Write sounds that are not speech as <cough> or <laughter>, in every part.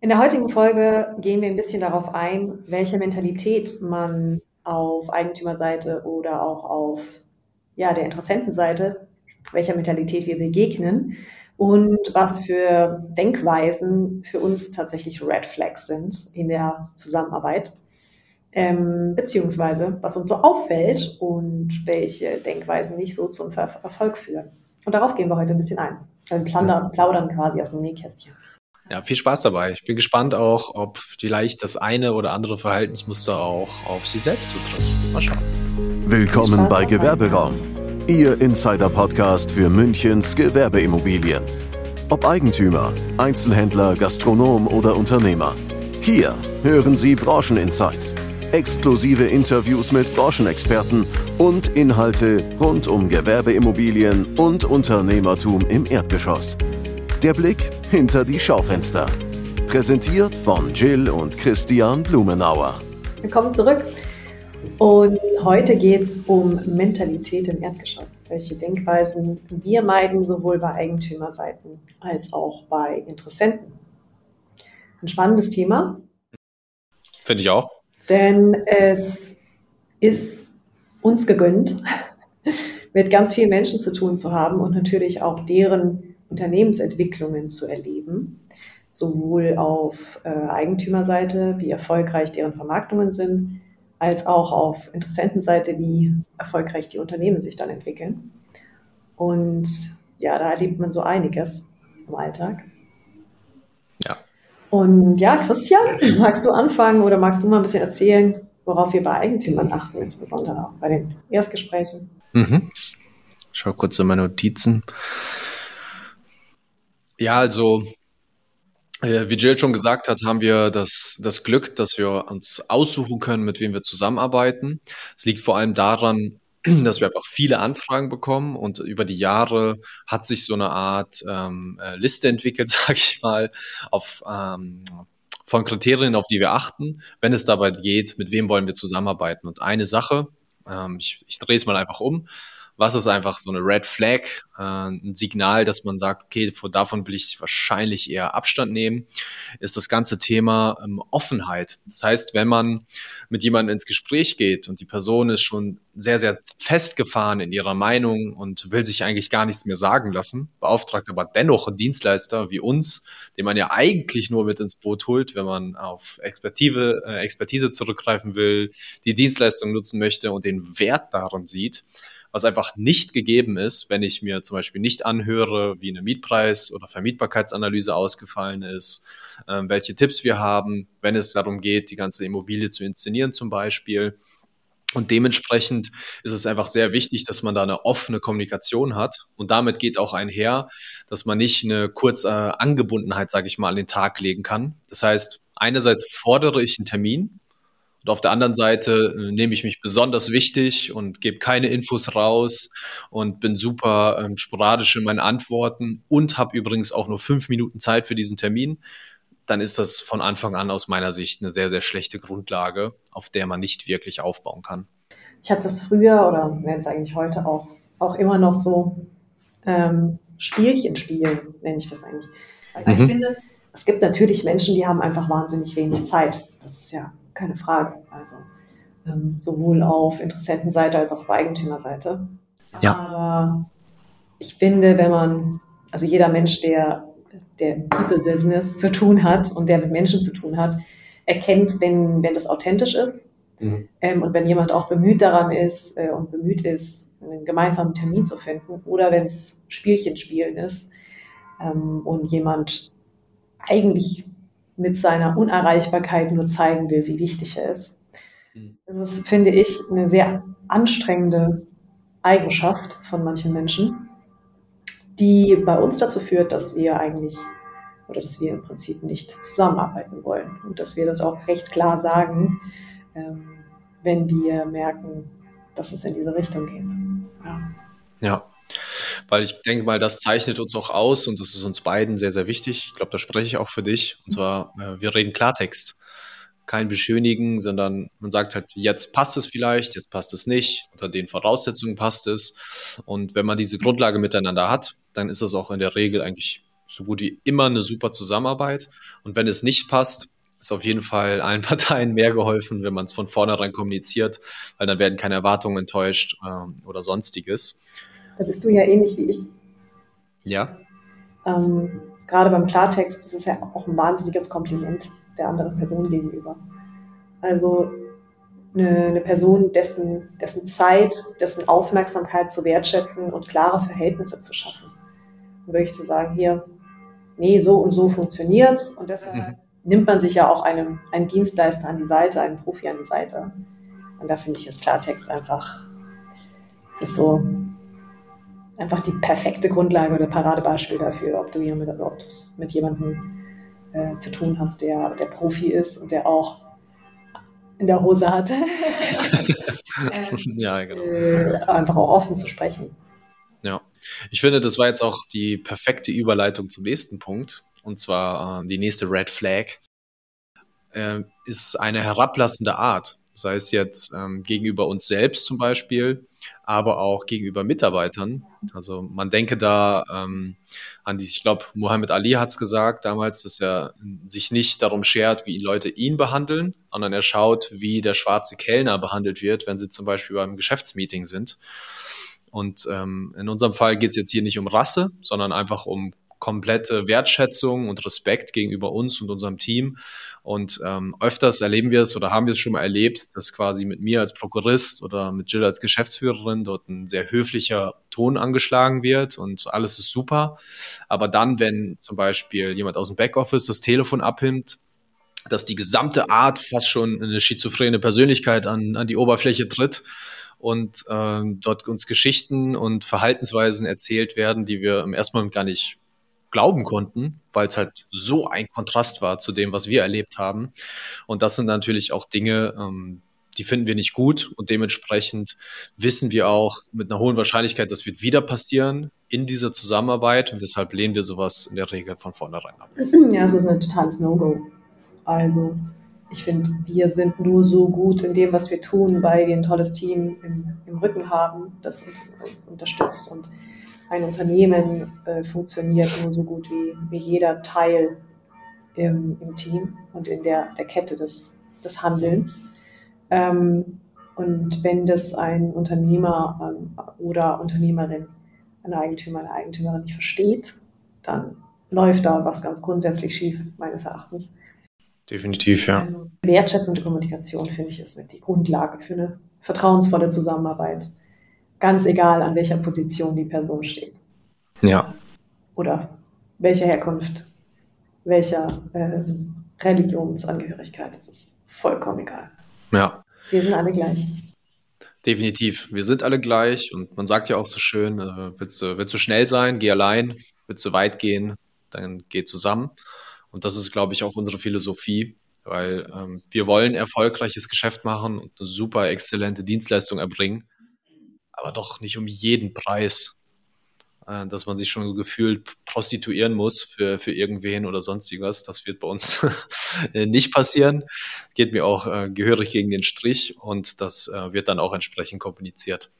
In der heutigen Folge gehen wir ein bisschen darauf ein, welche Mentalität man auf Eigentümerseite oder auch auf ja, der Interessentenseite, welcher Mentalität wir begegnen und was für Denkweisen für uns tatsächlich Red Flags sind in der Zusammenarbeit, ähm, beziehungsweise was uns so auffällt und welche Denkweisen nicht so zum Erfolg führen. Und darauf gehen wir heute ein bisschen ein. Wir plaudern quasi aus dem Nähkästchen. Ja, viel Spaß dabei. Ich bin gespannt auch, ob vielleicht das eine oder andere Verhaltensmuster auch auf Sie selbst zutrifft. Mal schauen. Willkommen bei Gewerberaum, Ihr Insider-Podcast für Münchens Gewerbeimmobilien. Ob Eigentümer, Einzelhändler, Gastronom oder Unternehmer. Hier hören Sie Brancheninsights, exklusive Interviews mit Branchenexperten und Inhalte rund um Gewerbeimmobilien und Unternehmertum im Erdgeschoss. Der Blick hinter die Schaufenster. Präsentiert von Jill und Christian Blumenauer. Willkommen zurück. Und heute geht es um Mentalität im Erdgeschoss. Welche Denkweisen wir meiden, sowohl bei Eigentümerseiten als auch bei Interessenten. Ein spannendes Thema. Finde ich auch. Denn es ist uns gegönnt, <laughs> mit ganz vielen Menschen zu tun zu haben und natürlich auch deren Unternehmensentwicklungen zu erleben, sowohl auf äh, Eigentümerseite, wie erfolgreich deren Vermarktungen sind, als auch auf Interessentenseite, wie erfolgreich die Unternehmen sich dann entwickeln. Und ja, da erlebt man so einiges im Alltag. Ja. Und ja, Christian, magst du anfangen oder magst du mal ein bisschen erzählen, worauf wir bei Eigentümern achten, insbesondere auch bei den Erstgesprächen? Mhm. schau kurz in meine Notizen. Ja, also äh, wie Jill schon gesagt hat, haben wir das, das Glück, dass wir uns aussuchen können, mit wem wir zusammenarbeiten. Es liegt vor allem daran, <clears throat> dass wir einfach viele Anfragen bekommen und über die Jahre hat sich so eine Art ähm, äh, Liste entwickelt, <laughs> sage ich mal, auf, ähm, von Kriterien, auf die wir achten, wenn es dabei geht, mit wem wollen wir zusammenarbeiten. Und eine Sache, ähm, ich, ich drehe es mal einfach um, was ist einfach so eine Red Flag, äh, ein Signal, dass man sagt, okay, davon will ich wahrscheinlich eher Abstand nehmen, ist das ganze Thema ähm, Offenheit. Das heißt, wenn man mit jemandem ins Gespräch geht und die Person ist schon sehr, sehr festgefahren in ihrer Meinung und will sich eigentlich gar nichts mehr sagen lassen, beauftragt aber dennoch einen Dienstleister wie uns, den man ja eigentlich nur mit ins Boot holt, wenn man auf Expertise, äh, Expertise zurückgreifen will, die Dienstleistung nutzen möchte und den Wert darin sieht, was einfach nicht gegeben ist, wenn ich mir zum Beispiel nicht anhöre, wie eine Mietpreis- oder Vermietbarkeitsanalyse ausgefallen ist, äh, welche Tipps wir haben, wenn es darum geht, die ganze Immobilie zu inszenieren zum Beispiel. Und dementsprechend ist es einfach sehr wichtig, dass man da eine offene Kommunikation hat. Und damit geht auch einher, dass man nicht eine kurze Angebundenheit, sage ich mal, an den Tag legen kann. Das heißt, einerseits fordere ich einen Termin, und auf der anderen Seite äh, nehme ich mich besonders wichtig und gebe keine Infos raus und bin super ähm, sporadisch in meinen Antworten und habe übrigens auch nur fünf Minuten Zeit für diesen Termin. Dann ist das von Anfang an aus meiner Sicht eine sehr, sehr schlechte Grundlage, auf der man nicht wirklich aufbauen kann. Ich habe das früher oder jetzt eigentlich heute auch, auch immer noch so ähm, Spielchen spielen, nenne ich das eigentlich. Weil mhm. ich finde, es gibt natürlich Menschen, die haben einfach wahnsinnig wenig Zeit. Das ist ja keine Frage. Also ähm, sowohl auf Interessentenseite als auch auf Eigentümerseite. Ja. Aber ich finde, wenn man, also jeder Mensch, der, der People-Business zu tun hat und der mit Menschen zu tun hat, erkennt, wenn, wenn das authentisch ist mhm. ähm, und wenn jemand auch bemüht daran ist äh, und bemüht ist, einen gemeinsamen Termin zu finden oder wenn es Spielchen spielen ist ähm, und jemand eigentlich mit seiner Unerreichbarkeit nur zeigen will, wie wichtig er ist. Mhm. Das ist, finde ich, eine sehr anstrengende Eigenschaft von manchen Menschen, die bei uns dazu führt, dass wir eigentlich oder dass wir im Prinzip nicht zusammenarbeiten wollen und dass wir das auch recht klar sagen, ähm, wenn wir merken, dass es in diese Richtung geht. Ja. ja. Weil ich denke mal, das zeichnet uns auch aus und das ist uns beiden sehr, sehr wichtig. Ich glaube, da spreche ich auch für dich. Und zwar, äh, wir reden Klartext. Kein Beschönigen, sondern man sagt halt, jetzt passt es vielleicht, jetzt passt es nicht, unter den Voraussetzungen passt es. Und wenn man diese Grundlage miteinander hat, dann ist es auch in der Regel eigentlich so gut wie immer eine super Zusammenarbeit. Und wenn es nicht passt, ist auf jeden Fall allen <laughs> Parteien mehr geholfen, wenn man es von vornherein kommuniziert, weil dann werden keine Erwartungen enttäuscht ähm, oder sonstiges. Da bist du ja ähnlich wie ich. Ja. Ähm, gerade beim Klartext ist es ja auch ein wahnsinniges Kompliment der anderen Person gegenüber. Also eine, eine Person, dessen, dessen Zeit, dessen Aufmerksamkeit zu wertschätzen und klare Verhältnisse zu schaffen. Und wirklich zu sagen, hier, nee, so und so funktioniert's und deshalb mhm. nimmt man sich ja auch einem, einen Dienstleister an die Seite, einen Profi an die Seite. Und da finde ich es Klartext einfach, es ist so einfach die perfekte Grundlage oder Paradebeispiel dafür, ob du hier mit, jemandem äh, zu tun hast, der, der Profi ist und der auch in der Hose hat. <laughs> ja, genau. Äh, einfach auch offen zu sprechen. Ja, ich finde, das war jetzt auch die perfekte Überleitung zum nächsten Punkt. Und zwar äh, die nächste Red Flag äh, ist eine herablassende Art. Sei es jetzt ähm, gegenüber uns selbst zum Beispiel, aber auch gegenüber Mitarbeitern. Also man denke da ähm, an die, ich glaube, Muhammad Ali hat es gesagt damals, dass er sich nicht darum schert, wie Leute ihn behandeln, sondern er schaut, wie der schwarze Kellner behandelt wird, wenn sie zum Beispiel beim Geschäftsmeeting sind. Und ähm, in unserem Fall geht es jetzt hier nicht um Rasse, sondern einfach um komplette Wertschätzung und Respekt gegenüber uns und unserem Team. Und ähm, öfters erleben wir es oder haben wir es schon mal erlebt, dass quasi mit mir als Prokurist oder mit Jill als Geschäftsführerin dort ein sehr höflicher Ton angeschlagen wird und alles ist super. Aber dann, wenn zum Beispiel jemand aus dem Backoffice das Telefon abnimmt, dass die gesamte Art fast schon eine schizophrene Persönlichkeit an, an die Oberfläche tritt und äh, dort uns Geschichten und Verhaltensweisen erzählt werden, die wir im ersten Moment gar nicht glauben konnten, weil es halt so ein Kontrast war zu dem, was wir erlebt haben. Und das sind natürlich auch Dinge, ähm, die finden wir nicht gut und dementsprechend wissen wir auch mit einer hohen Wahrscheinlichkeit, das wird wieder passieren in dieser Zusammenarbeit und deshalb lehnen wir sowas in der Regel von vornherein ab. <clears throat> Ja, es ist ein totales No-Go. Also ich finde, wir sind nur so gut in dem, was wir tun, weil wir ein tolles Team im, im Rücken haben, das uns unterstützt und ein Unternehmen äh, funktioniert nur so gut wie, wie jeder Teil im, im Team und in der, der Kette des, des Handelns. Ähm, und wenn das ein Unternehmer ähm, oder Unternehmerin, ein Eigentümer, eine Eigentümerin nicht versteht, dann läuft da was ganz grundsätzlich schief, meines Erachtens. Definitiv, ja. Also wertschätzende Kommunikation, finde ich, ist mit die Grundlage für eine vertrauensvolle Zusammenarbeit ganz egal, an welcher Position die Person steht. Ja. Oder welcher Herkunft, welcher äh, Religionsangehörigkeit, das ist vollkommen egal. Ja. Wir sind alle gleich. Definitiv. Wir sind alle gleich und man sagt ja auch so schön, äh, willst, du, willst du schnell sein, geh allein, willst du weit gehen, dann geh zusammen. Und das ist, glaube ich, auch unsere Philosophie, weil ähm, wir wollen erfolgreiches Geschäft machen und eine super exzellente Dienstleistung erbringen aber doch nicht um jeden Preis, äh, dass man sich schon so gefühlt prostituieren muss für, für irgendwen oder sonstiges. Das wird bei uns <laughs> nicht passieren. Geht mir auch äh, gehörig gegen den Strich und das äh, wird dann auch entsprechend kommuniziert.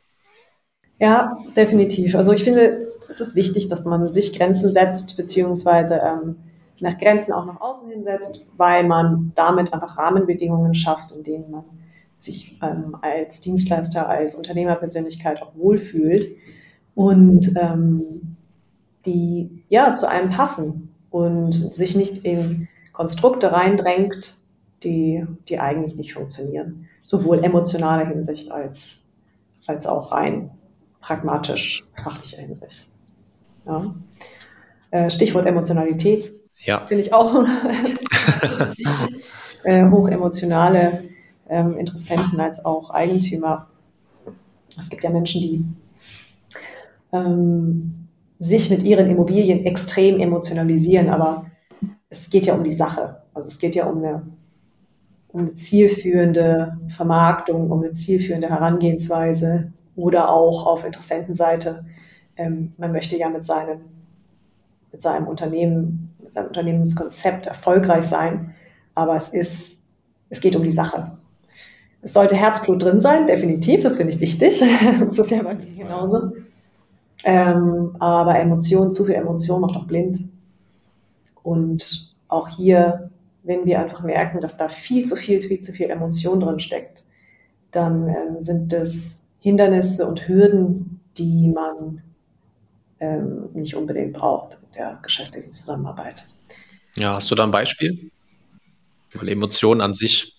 Ja, definitiv. Also ich finde, es ist wichtig, dass man sich Grenzen setzt, beziehungsweise ähm, nach Grenzen auch nach außen hinsetzt, weil man damit einfach Rahmenbedingungen schafft, in denen man sich ähm, als Dienstleister, als Unternehmerpersönlichkeit auch wohlfühlt und ähm, die ja zu einem passen und sich nicht in Konstrukte reindrängt, die, die eigentlich nicht funktionieren. Sowohl emotionaler Hinsicht als, als auch rein pragmatisch fachlicher Hinsicht. Ja. Äh, Stichwort Emotionalität. Ja. Finde ich auch <laughs> <laughs> äh, hochemotionale ähm, Interessenten als auch Eigentümer. Es gibt ja Menschen, die ähm, sich mit ihren Immobilien extrem emotionalisieren, aber es geht ja um die Sache. Also es geht ja um eine, um eine zielführende Vermarktung, um eine zielführende Herangehensweise oder auch auf Interessentenseite. Ähm, man möchte ja mit seinem, mit seinem Unternehmen, mit seinem Unternehmenskonzept erfolgreich sein, aber es ist, es geht um die Sache. Es sollte Herzblut drin sein, definitiv, das finde ich wichtig. <laughs> das ist ja bei mir genauso. Ähm, aber Emotionen, zu viel Emotion macht auch blind. Und auch hier, wenn wir einfach merken, dass da viel zu viel, viel zu viel Emotion drin steckt, dann ähm, sind es Hindernisse und Hürden, die man ähm, nicht unbedingt braucht in der geschäftlichen Zusammenarbeit. Ja, hast du da ein Beispiel? Weil Emotionen an sich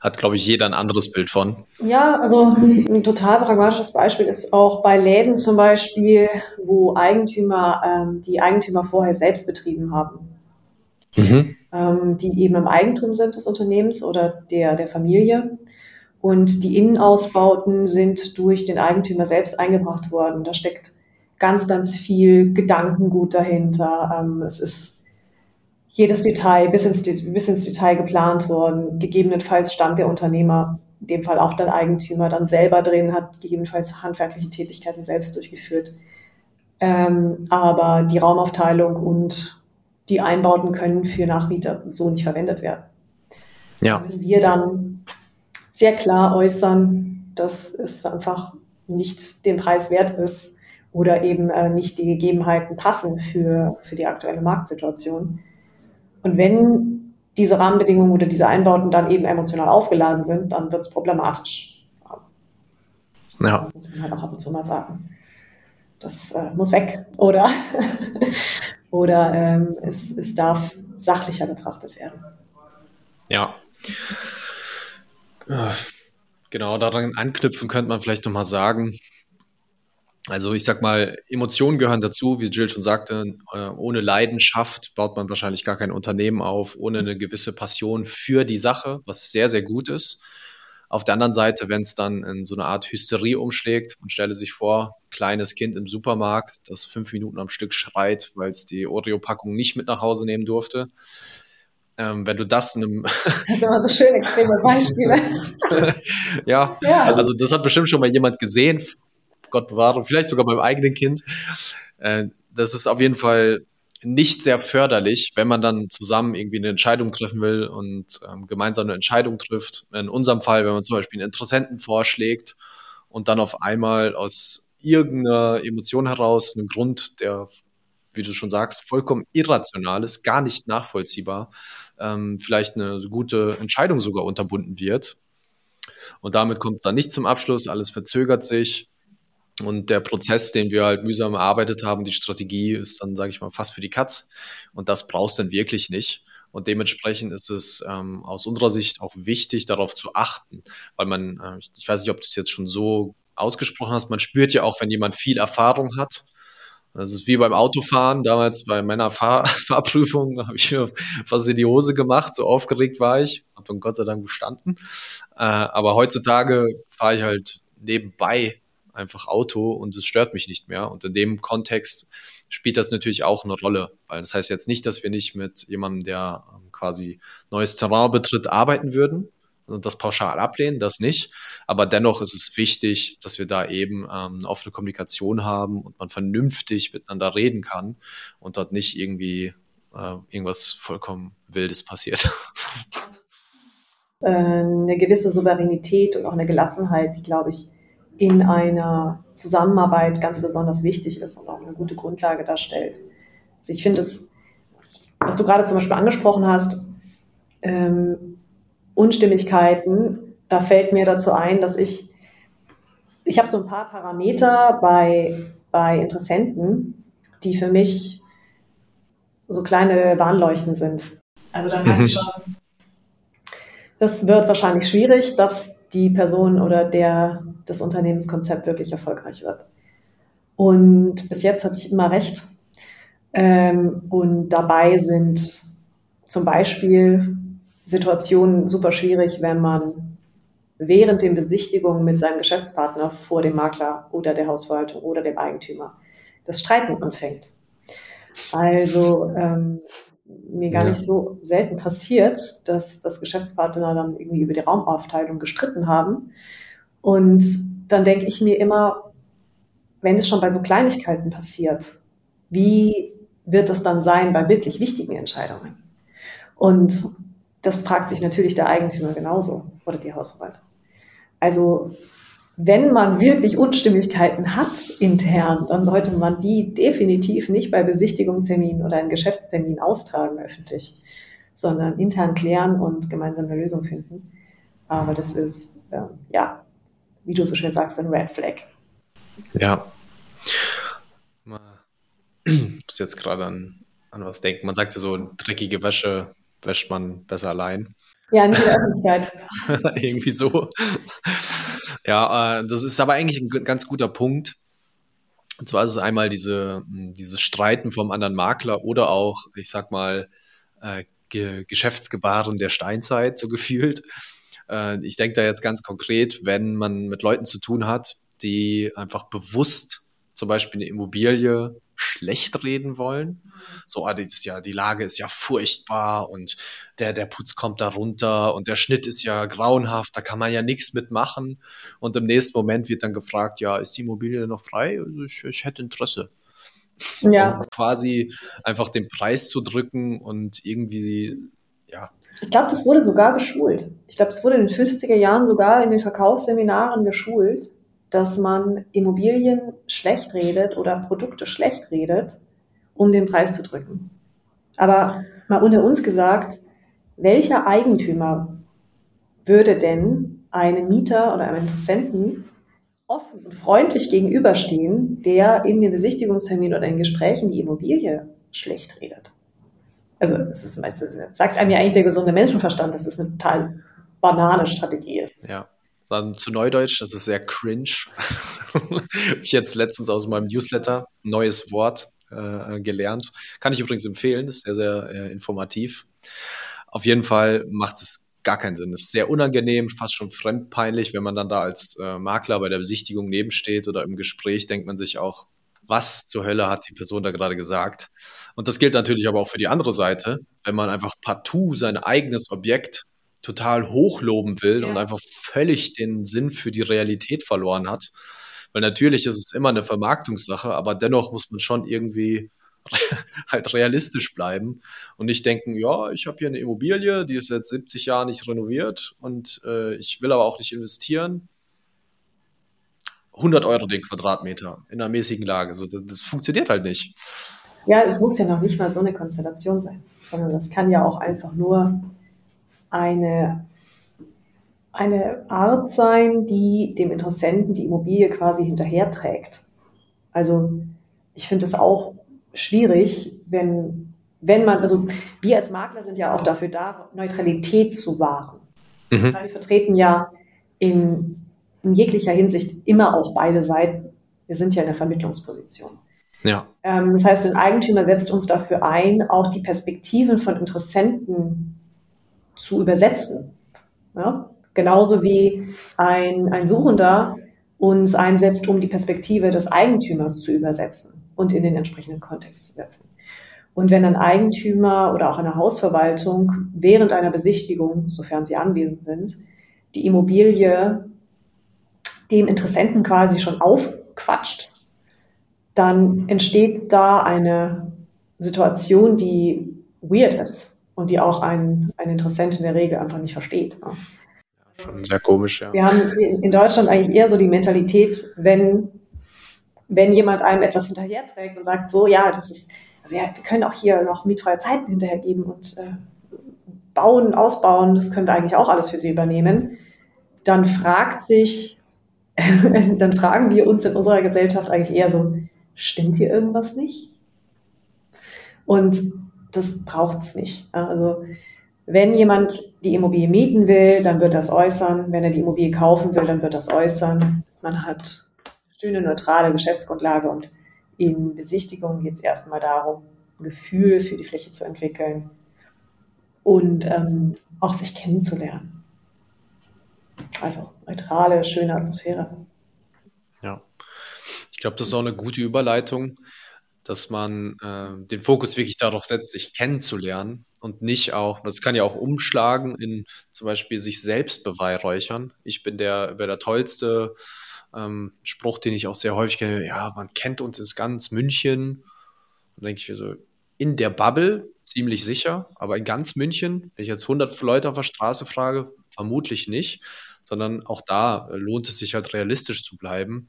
hat, glaube ich, jeder ein anderes Bild von. Ja, also ein total pragmatisches Beispiel ist auch bei Läden zum Beispiel, wo Eigentümer ähm, die Eigentümer vorher selbst betrieben haben. Mhm. Ähm, die eben im Eigentum sind des Unternehmens oder der, der Familie. Und die Innenausbauten sind durch den Eigentümer selbst eingebracht worden. Da steckt ganz, ganz viel Gedankengut dahinter. Ähm, es ist jedes Detail bis ins, bis ins Detail geplant worden. Gegebenenfalls stand der Unternehmer, in dem Fall auch der Eigentümer, dann selber drin, hat gegebenenfalls handwerkliche Tätigkeiten selbst durchgeführt. Ähm, aber die Raumaufteilung und die Einbauten können für Nachmieter so nicht verwendet werden. Ja. Das wir dann sehr klar äußern, dass es einfach nicht den Preis wert ist oder eben äh, nicht die Gegebenheiten passen für, für die aktuelle Marktsituation. Und wenn diese Rahmenbedingungen oder diese Einbauten dann eben emotional aufgeladen sind, dann wird es problematisch. Ja. Das muss man halt auch ab und zu mal sagen. Das äh, muss weg. Oder, <laughs> oder ähm, es, es darf sachlicher betrachtet werden. Ja. Genau, daran anknüpfen könnte man vielleicht nochmal sagen, also ich sag mal, Emotionen gehören dazu, wie Jill schon sagte. Äh, ohne Leidenschaft baut man wahrscheinlich gar kein Unternehmen auf, ohne eine gewisse Passion für die Sache, was sehr, sehr gut ist. Auf der anderen Seite, wenn es dann in so eine Art Hysterie umschlägt und stelle sich vor, kleines Kind im Supermarkt, das fünf Minuten am Stück schreit, weil es die Oreo-Packung nicht mit nach Hause nehmen durfte, ähm, wenn du das in einem. <laughs> Das sind immer so schöne extreme Beispiele. <laughs> ja, ja, also das hat bestimmt schon mal jemand gesehen. Gott bewahre, vielleicht sogar beim eigenen Kind. Äh, das ist auf jeden Fall nicht sehr förderlich, wenn man dann zusammen irgendwie eine Entscheidung treffen will und ähm, gemeinsam eine Entscheidung trifft. In unserem Fall, wenn man zum Beispiel einen Interessenten vorschlägt und dann auf einmal aus irgendeiner Emotion heraus, einen Grund, der, wie du schon sagst, vollkommen irrational ist, gar nicht nachvollziehbar, ähm, vielleicht eine gute Entscheidung sogar unterbunden wird. Und damit kommt es dann nicht zum Abschluss, alles verzögert sich und der Prozess, den wir halt mühsam erarbeitet haben, die Strategie ist dann, sage ich mal, fast für die Katz. Und das brauchst du dann wirklich nicht. Und dementsprechend ist es ähm, aus unserer Sicht auch wichtig, darauf zu achten, weil man, äh, ich weiß nicht, ob du es jetzt schon so ausgesprochen hast, man spürt ja auch, wenn jemand viel Erfahrung hat. Das ist wie beim Autofahren. Damals bei meiner Fahr <laughs> Fahrprüfung habe ich mir fast in die Hose gemacht, so aufgeregt war ich. Habe dann Gott sei Dank bestanden. Äh, aber heutzutage fahre ich halt nebenbei einfach Auto und es stört mich nicht mehr. Und in dem Kontext spielt das natürlich auch eine Rolle, weil das heißt jetzt nicht, dass wir nicht mit jemandem, der ähm, quasi neues Terrain betritt, arbeiten würden und das pauschal ablehnen, das nicht. Aber dennoch ist es wichtig, dass wir da eben ähm, eine offene Kommunikation haben und man vernünftig miteinander reden kann und dort nicht irgendwie äh, irgendwas vollkommen Wildes passiert. Äh, eine gewisse Souveränität und auch eine Gelassenheit, die, glaube ich, in einer Zusammenarbeit ganz besonders wichtig ist und auch eine gute Grundlage darstellt. Also ich finde es, was du gerade zum Beispiel angesprochen hast, ähm, Unstimmigkeiten, da fällt mir dazu ein, dass ich, ich habe so ein paar Parameter bei, bei Interessenten, die für mich so kleine Warnleuchten sind. Also da merke ich mhm. schon, das wird wahrscheinlich schwierig, dass die Person oder der, das Unternehmenskonzept wirklich erfolgreich wird. Und bis jetzt hatte ich immer recht. Ähm, und dabei sind zum Beispiel Situationen super schwierig, wenn man während den Besichtigungen mit seinem Geschäftspartner vor dem Makler oder der Hausverwaltung oder dem Eigentümer das Streiten anfängt. Also ähm, mir gar ja. nicht so selten passiert, dass, dass Geschäftspartner dann irgendwie über die Raumaufteilung gestritten haben. Und dann denke ich mir immer, wenn es schon bei so Kleinigkeiten passiert, wie wird das dann sein bei wirklich wichtigen Entscheidungen? Und das fragt sich natürlich der Eigentümer genauso oder die Hausverwaltung. Also wenn man wirklich Unstimmigkeiten hat intern, dann sollte man die definitiv nicht bei Besichtigungsterminen oder in Geschäftsterminen austragen öffentlich, sondern intern klären und gemeinsam eine Lösung finden. Aber das ist, äh, ja, wie du so schön sagst, ein Red Flag. Ja. Ich <clears throat> muss jetzt gerade an, an was denken. Man sagt ja so, dreckige Wäsche wäscht man besser allein. Ja, nicht in der Öffentlichkeit. <laughs> Irgendwie so. Ja, äh, das ist aber eigentlich ein ganz guter Punkt. Und zwar ist es einmal diese, hm, dieses Streiten vom anderen Makler oder auch, ich sag mal, äh, Ge Geschäftsgebaren der Steinzeit, so gefühlt. Äh, ich denke da jetzt ganz konkret, wenn man mit Leuten zu tun hat, die einfach bewusst zum Beispiel eine Immobilie schlecht reden wollen. So, ah, das ja, die Lage ist ja furchtbar und der, der Putz kommt da runter und der Schnitt ist ja grauenhaft, da kann man ja nichts mitmachen. Und im nächsten Moment wird dann gefragt, ja, ist die Immobilie noch frei? Also ich, ich hätte Interesse. Ja. Um quasi einfach den Preis zu drücken und irgendwie, ja. Ich glaube, das wurde sogar geschult. Ich glaube, es wurde in den 50er Jahren sogar in den Verkaufsseminaren geschult, dass man Immobilien schlecht redet oder Produkte schlecht redet, um den Preis zu drücken. Aber mal unter uns gesagt, welcher Eigentümer würde denn einem Mieter oder einem Interessenten offen und freundlich gegenüberstehen, der in den Besichtigungstermin oder in Gesprächen die Immobilie schlecht redet? Also es ist, das sagt einem ja eigentlich der gesunde Menschenverstand, dass es eine total banale Strategie ist. Ja. Dann zu Neudeutsch, das ist sehr cringe. <laughs> ich jetzt letztens aus meinem Newsletter ein neues Wort äh, gelernt. Kann ich übrigens empfehlen, ist sehr, sehr äh, informativ. Auf jeden Fall macht es gar keinen Sinn. Es ist sehr unangenehm, fast schon fremdpeinlich, wenn man dann da als äh, Makler bei der Besichtigung nebensteht oder im Gespräch, denkt man sich auch, was zur Hölle hat die Person da gerade gesagt? Und das gilt natürlich aber auch für die andere Seite, wenn man einfach partout sein eigenes Objekt total hochloben will ja. und einfach völlig den Sinn für die Realität verloren hat. Weil natürlich ist es immer eine Vermarktungssache, aber dennoch muss man schon irgendwie <laughs> halt realistisch bleiben und nicht denken, ja, ich habe hier eine Immobilie, die ist seit 70 Jahren nicht renoviert und äh, ich will aber auch nicht investieren. 100 Euro den Quadratmeter in einer mäßigen Lage. So, das, das funktioniert halt nicht. Ja, es muss ja noch nicht mal so eine Konstellation sein, sondern das kann ja auch einfach nur eine, eine Art sein, die dem Interessenten die Immobilie quasi hinterherträgt. Also ich finde es auch schwierig, wenn, wenn man, also wir als Makler sind ja auch dafür da, Neutralität zu wahren. Mhm. Das heißt, wir vertreten ja in, in jeglicher Hinsicht immer auch beide Seiten. Wir sind ja in der Vermittlungsposition. Ja. Ähm, das heißt, ein Eigentümer setzt uns dafür ein, auch die Perspektiven von Interessenten zu übersetzen. Ja? Genauso wie ein, ein Suchender uns einsetzt, um die Perspektive des Eigentümers zu übersetzen und in den entsprechenden Kontext zu setzen. Und wenn ein Eigentümer oder auch eine Hausverwaltung während einer Besichtigung, sofern sie anwesend sind, die Immobilie dem Interessenten quasi schon aufquatscht, dann entsteht da eine Situation, die weird ist und die auch ein, ein Interessent in der Regel einfach nicht versteht. Ja. Schon sehr komisch, ja. Wir haben in Deutschland eigentlich eher so die Mentalität, wenn, wenn jemand einem etwas hinterherträgt und sagt, so, ja, das ist, also ja, wir können auch hier noch mietfreie Zeiten hinterhergeben und äh, bauen, ausbauen, das können wir eigentlich auch alles für sie übernehmen, dann fragt sich, <laughs> dann fragen wir uns in unserer Gesellschaft eigentlich eher so, stimmt hier irgendwas nicht? Und das braucht es nicht. Also wenn jemand die Immobilie mieten will, dann wird das äußern. Wenn er die Immobilie kaufen will, dann wird das äußern. Man hat schöne neutrale Geschäftsgrundlage und in Besichtigungen geht es erstmal darum, ein Gefühl für die Fläche zu entwickeln und ähm, auch sich kennenzulernen. Also neutrale, schöne Atmosphäre. Ja, ich glaube, das ist auch eine gute Überleitung dass man äh, den Fokus wirklich darauf setzt, sich kennenzulernen und nicht auch, das kann ja auch umschlagen in zum Beispiel sich selbst beweihräuchern. Ich bin der, der tollste ähm, Spruch, den ich auch sehr häufig kenne, ja, man kennt uns in ganz München. Und denke ich mir so, in der Bubble ziemlich sicher, aber in ganz München, wenn ich jetzt 100 Leute auf der Straße frage, vermutlich nicht, sondern auch da äh, lohnt es sich halt realistisch zu bleiben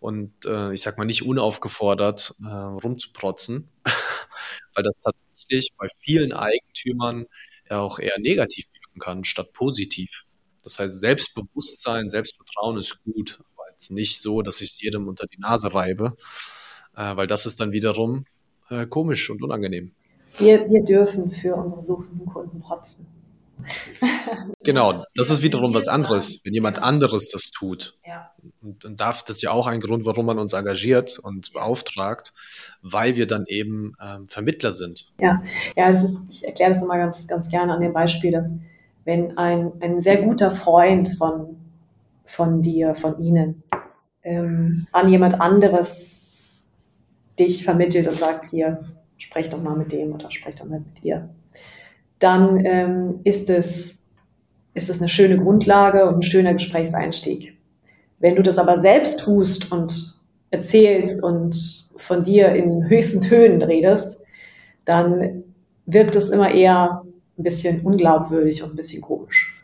und äh, ich sag mal nicht unaufgefordert äh, rumzuprotzen, <laughs> weil das tatsächlich bei vielen Eigentümern ja auch eher negativ wirken kann, statt positiv. Das heißt, Selbstbewusstsein, Selbstvertrauen ist gut, aber jetzt nicht so, dass ich jedem unter die Nase reibe, äh, weil das ist dann wiederum äh, komisch und unangenehm. Wir, wir dürfen für unsere suchenden Kunden protzen. <laughs> Genau, das ist wiederum was anderes, wenn jemand anderes das tut. Ja. Und dann darf das ja auch ein Grund, warum man uns engagiert und beauftragt, weil wir dann eben ähm, Vermittler sind. Ja, ja, das ist, ich erkläre das immer ganz, ganz gerne an dem Beispiel, dass wenn ein, ein sehr guter Freund von, von dir, von Ihnen, ähm, an jemand anderes dich vermittelt und sagt, hier, sprech doch mal mit dem oder sprech doch mal mit ihr, dann ähm, ist, es, ist es eine schöne Grundlage und ein schöner Gesprächseinstieg. Wenn du das aber selbst tust und erzählst und von dir in höchsten Tönen redest, dann wirkt es immer eher ein bisschen unglaubwürdig und ein bisschen komisch.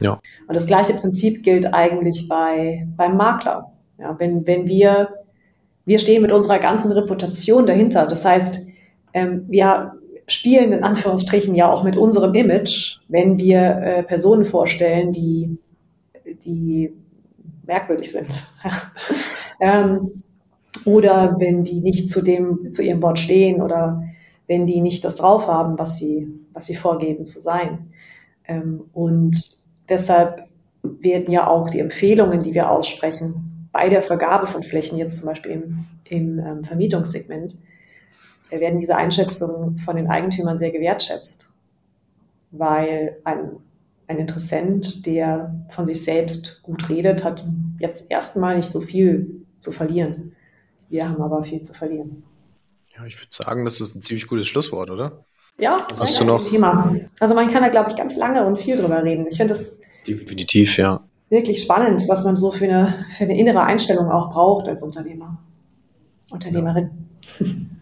Ja. Und das gleiche Prinzip gilt eigentlich bei, beim Makler. Ja, wenn, wenn wir, wir stehen mit unserer ganzen Reputation dahinter. Das heißt, ähm, wir spielen in Anführungsstrichen ja auch mit unserem Image, wenn wir äh, Personen vorstellen, die, die merkwürdig sind. <laughs> ähm, oder wenn die nicht zu dem, zu ihrem Wort stehen oder wenn die nicht das drauf haben, was sie, was sie vorgeben zu sein. Ähm, und deshalb werden ja auch die Empfehlungen, die wir aussprechen, bei der Vergabe von Flächen, jetzt zum Beispiel im, im ähm, Vermietungssegment, werden diese Einschätzungen von den Eigentümern sehr gewertschätzt, weil ein, ein Interessent, der von sich selbst gut redet, hat jetzt erstmal nicht so viel zu verlieren. Wir haben aber viel zu verlieren. Ja, ich würde sagen, das ist ein ziemlich gutes Schlusswort, oder? Ja, das ist du noch? Thema. Also man kann da, glaube ich, ganz lange und viel drüber reden. Ich finde das definitiv, ja. Wirklich spannend, was man so für eine, für eine innere Einstellung auch braucht als Unternehmer, Unternehmerin. Ja. <laughs>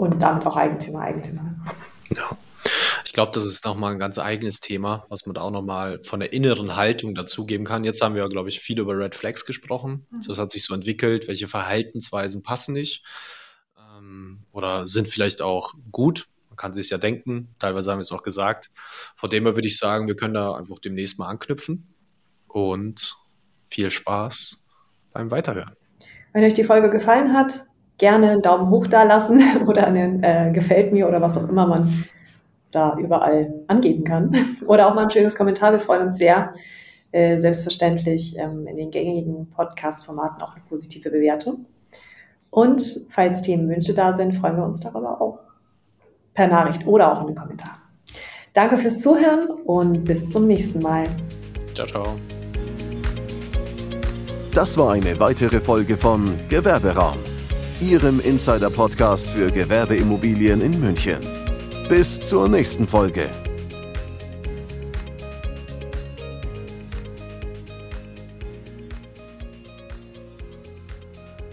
und damit auch Eigentümer, Eigentümerin. Ja. Ich glaube, das ist nochmal ein ganz eigenes Thema, was man da auch nochmal von der inneren Haltung dazugeben kann. Jetzt haben wir, glaube ich, viel über Red Flags gesprochen. Mhm. So, hat sich so entwickelt, welche Verhaltensweisen passen nicht ähm, oder sind vielleicht auch gut. Man kann sich ja denken, teilweise haben wir es auch gesagt. Von dem her würde ich sagen, wir können da einfach demnächst mal anknüpfen und viel Spaß beim Weiterhören. Wenn euch die Folge gefallen hat, gerne einen Daumen hoch da lassen <laughs> oder einen äh, gefällt mir oder was auch immer man da überall angeben kann. <laughs> oder auch mal ein schönes Kommentar. Wir freuen uns sehr. Äh, selbstverständlich ähm, in den gängigen Podcast-Formaten auch eine positive Bewertung. Und falls Themenwünsche da sind, freuen wir uns darüber auch per Nachricht oder auch in den Kommentaren. Danke fürs Zuhören und bis zum nächsten Mal. Ciao, ciao. Das war eine weitere Folge von Gewerberaum Ihrem Insider-Podcast für Gewerbeimmobilien in München. Bis zur nächsten Folge.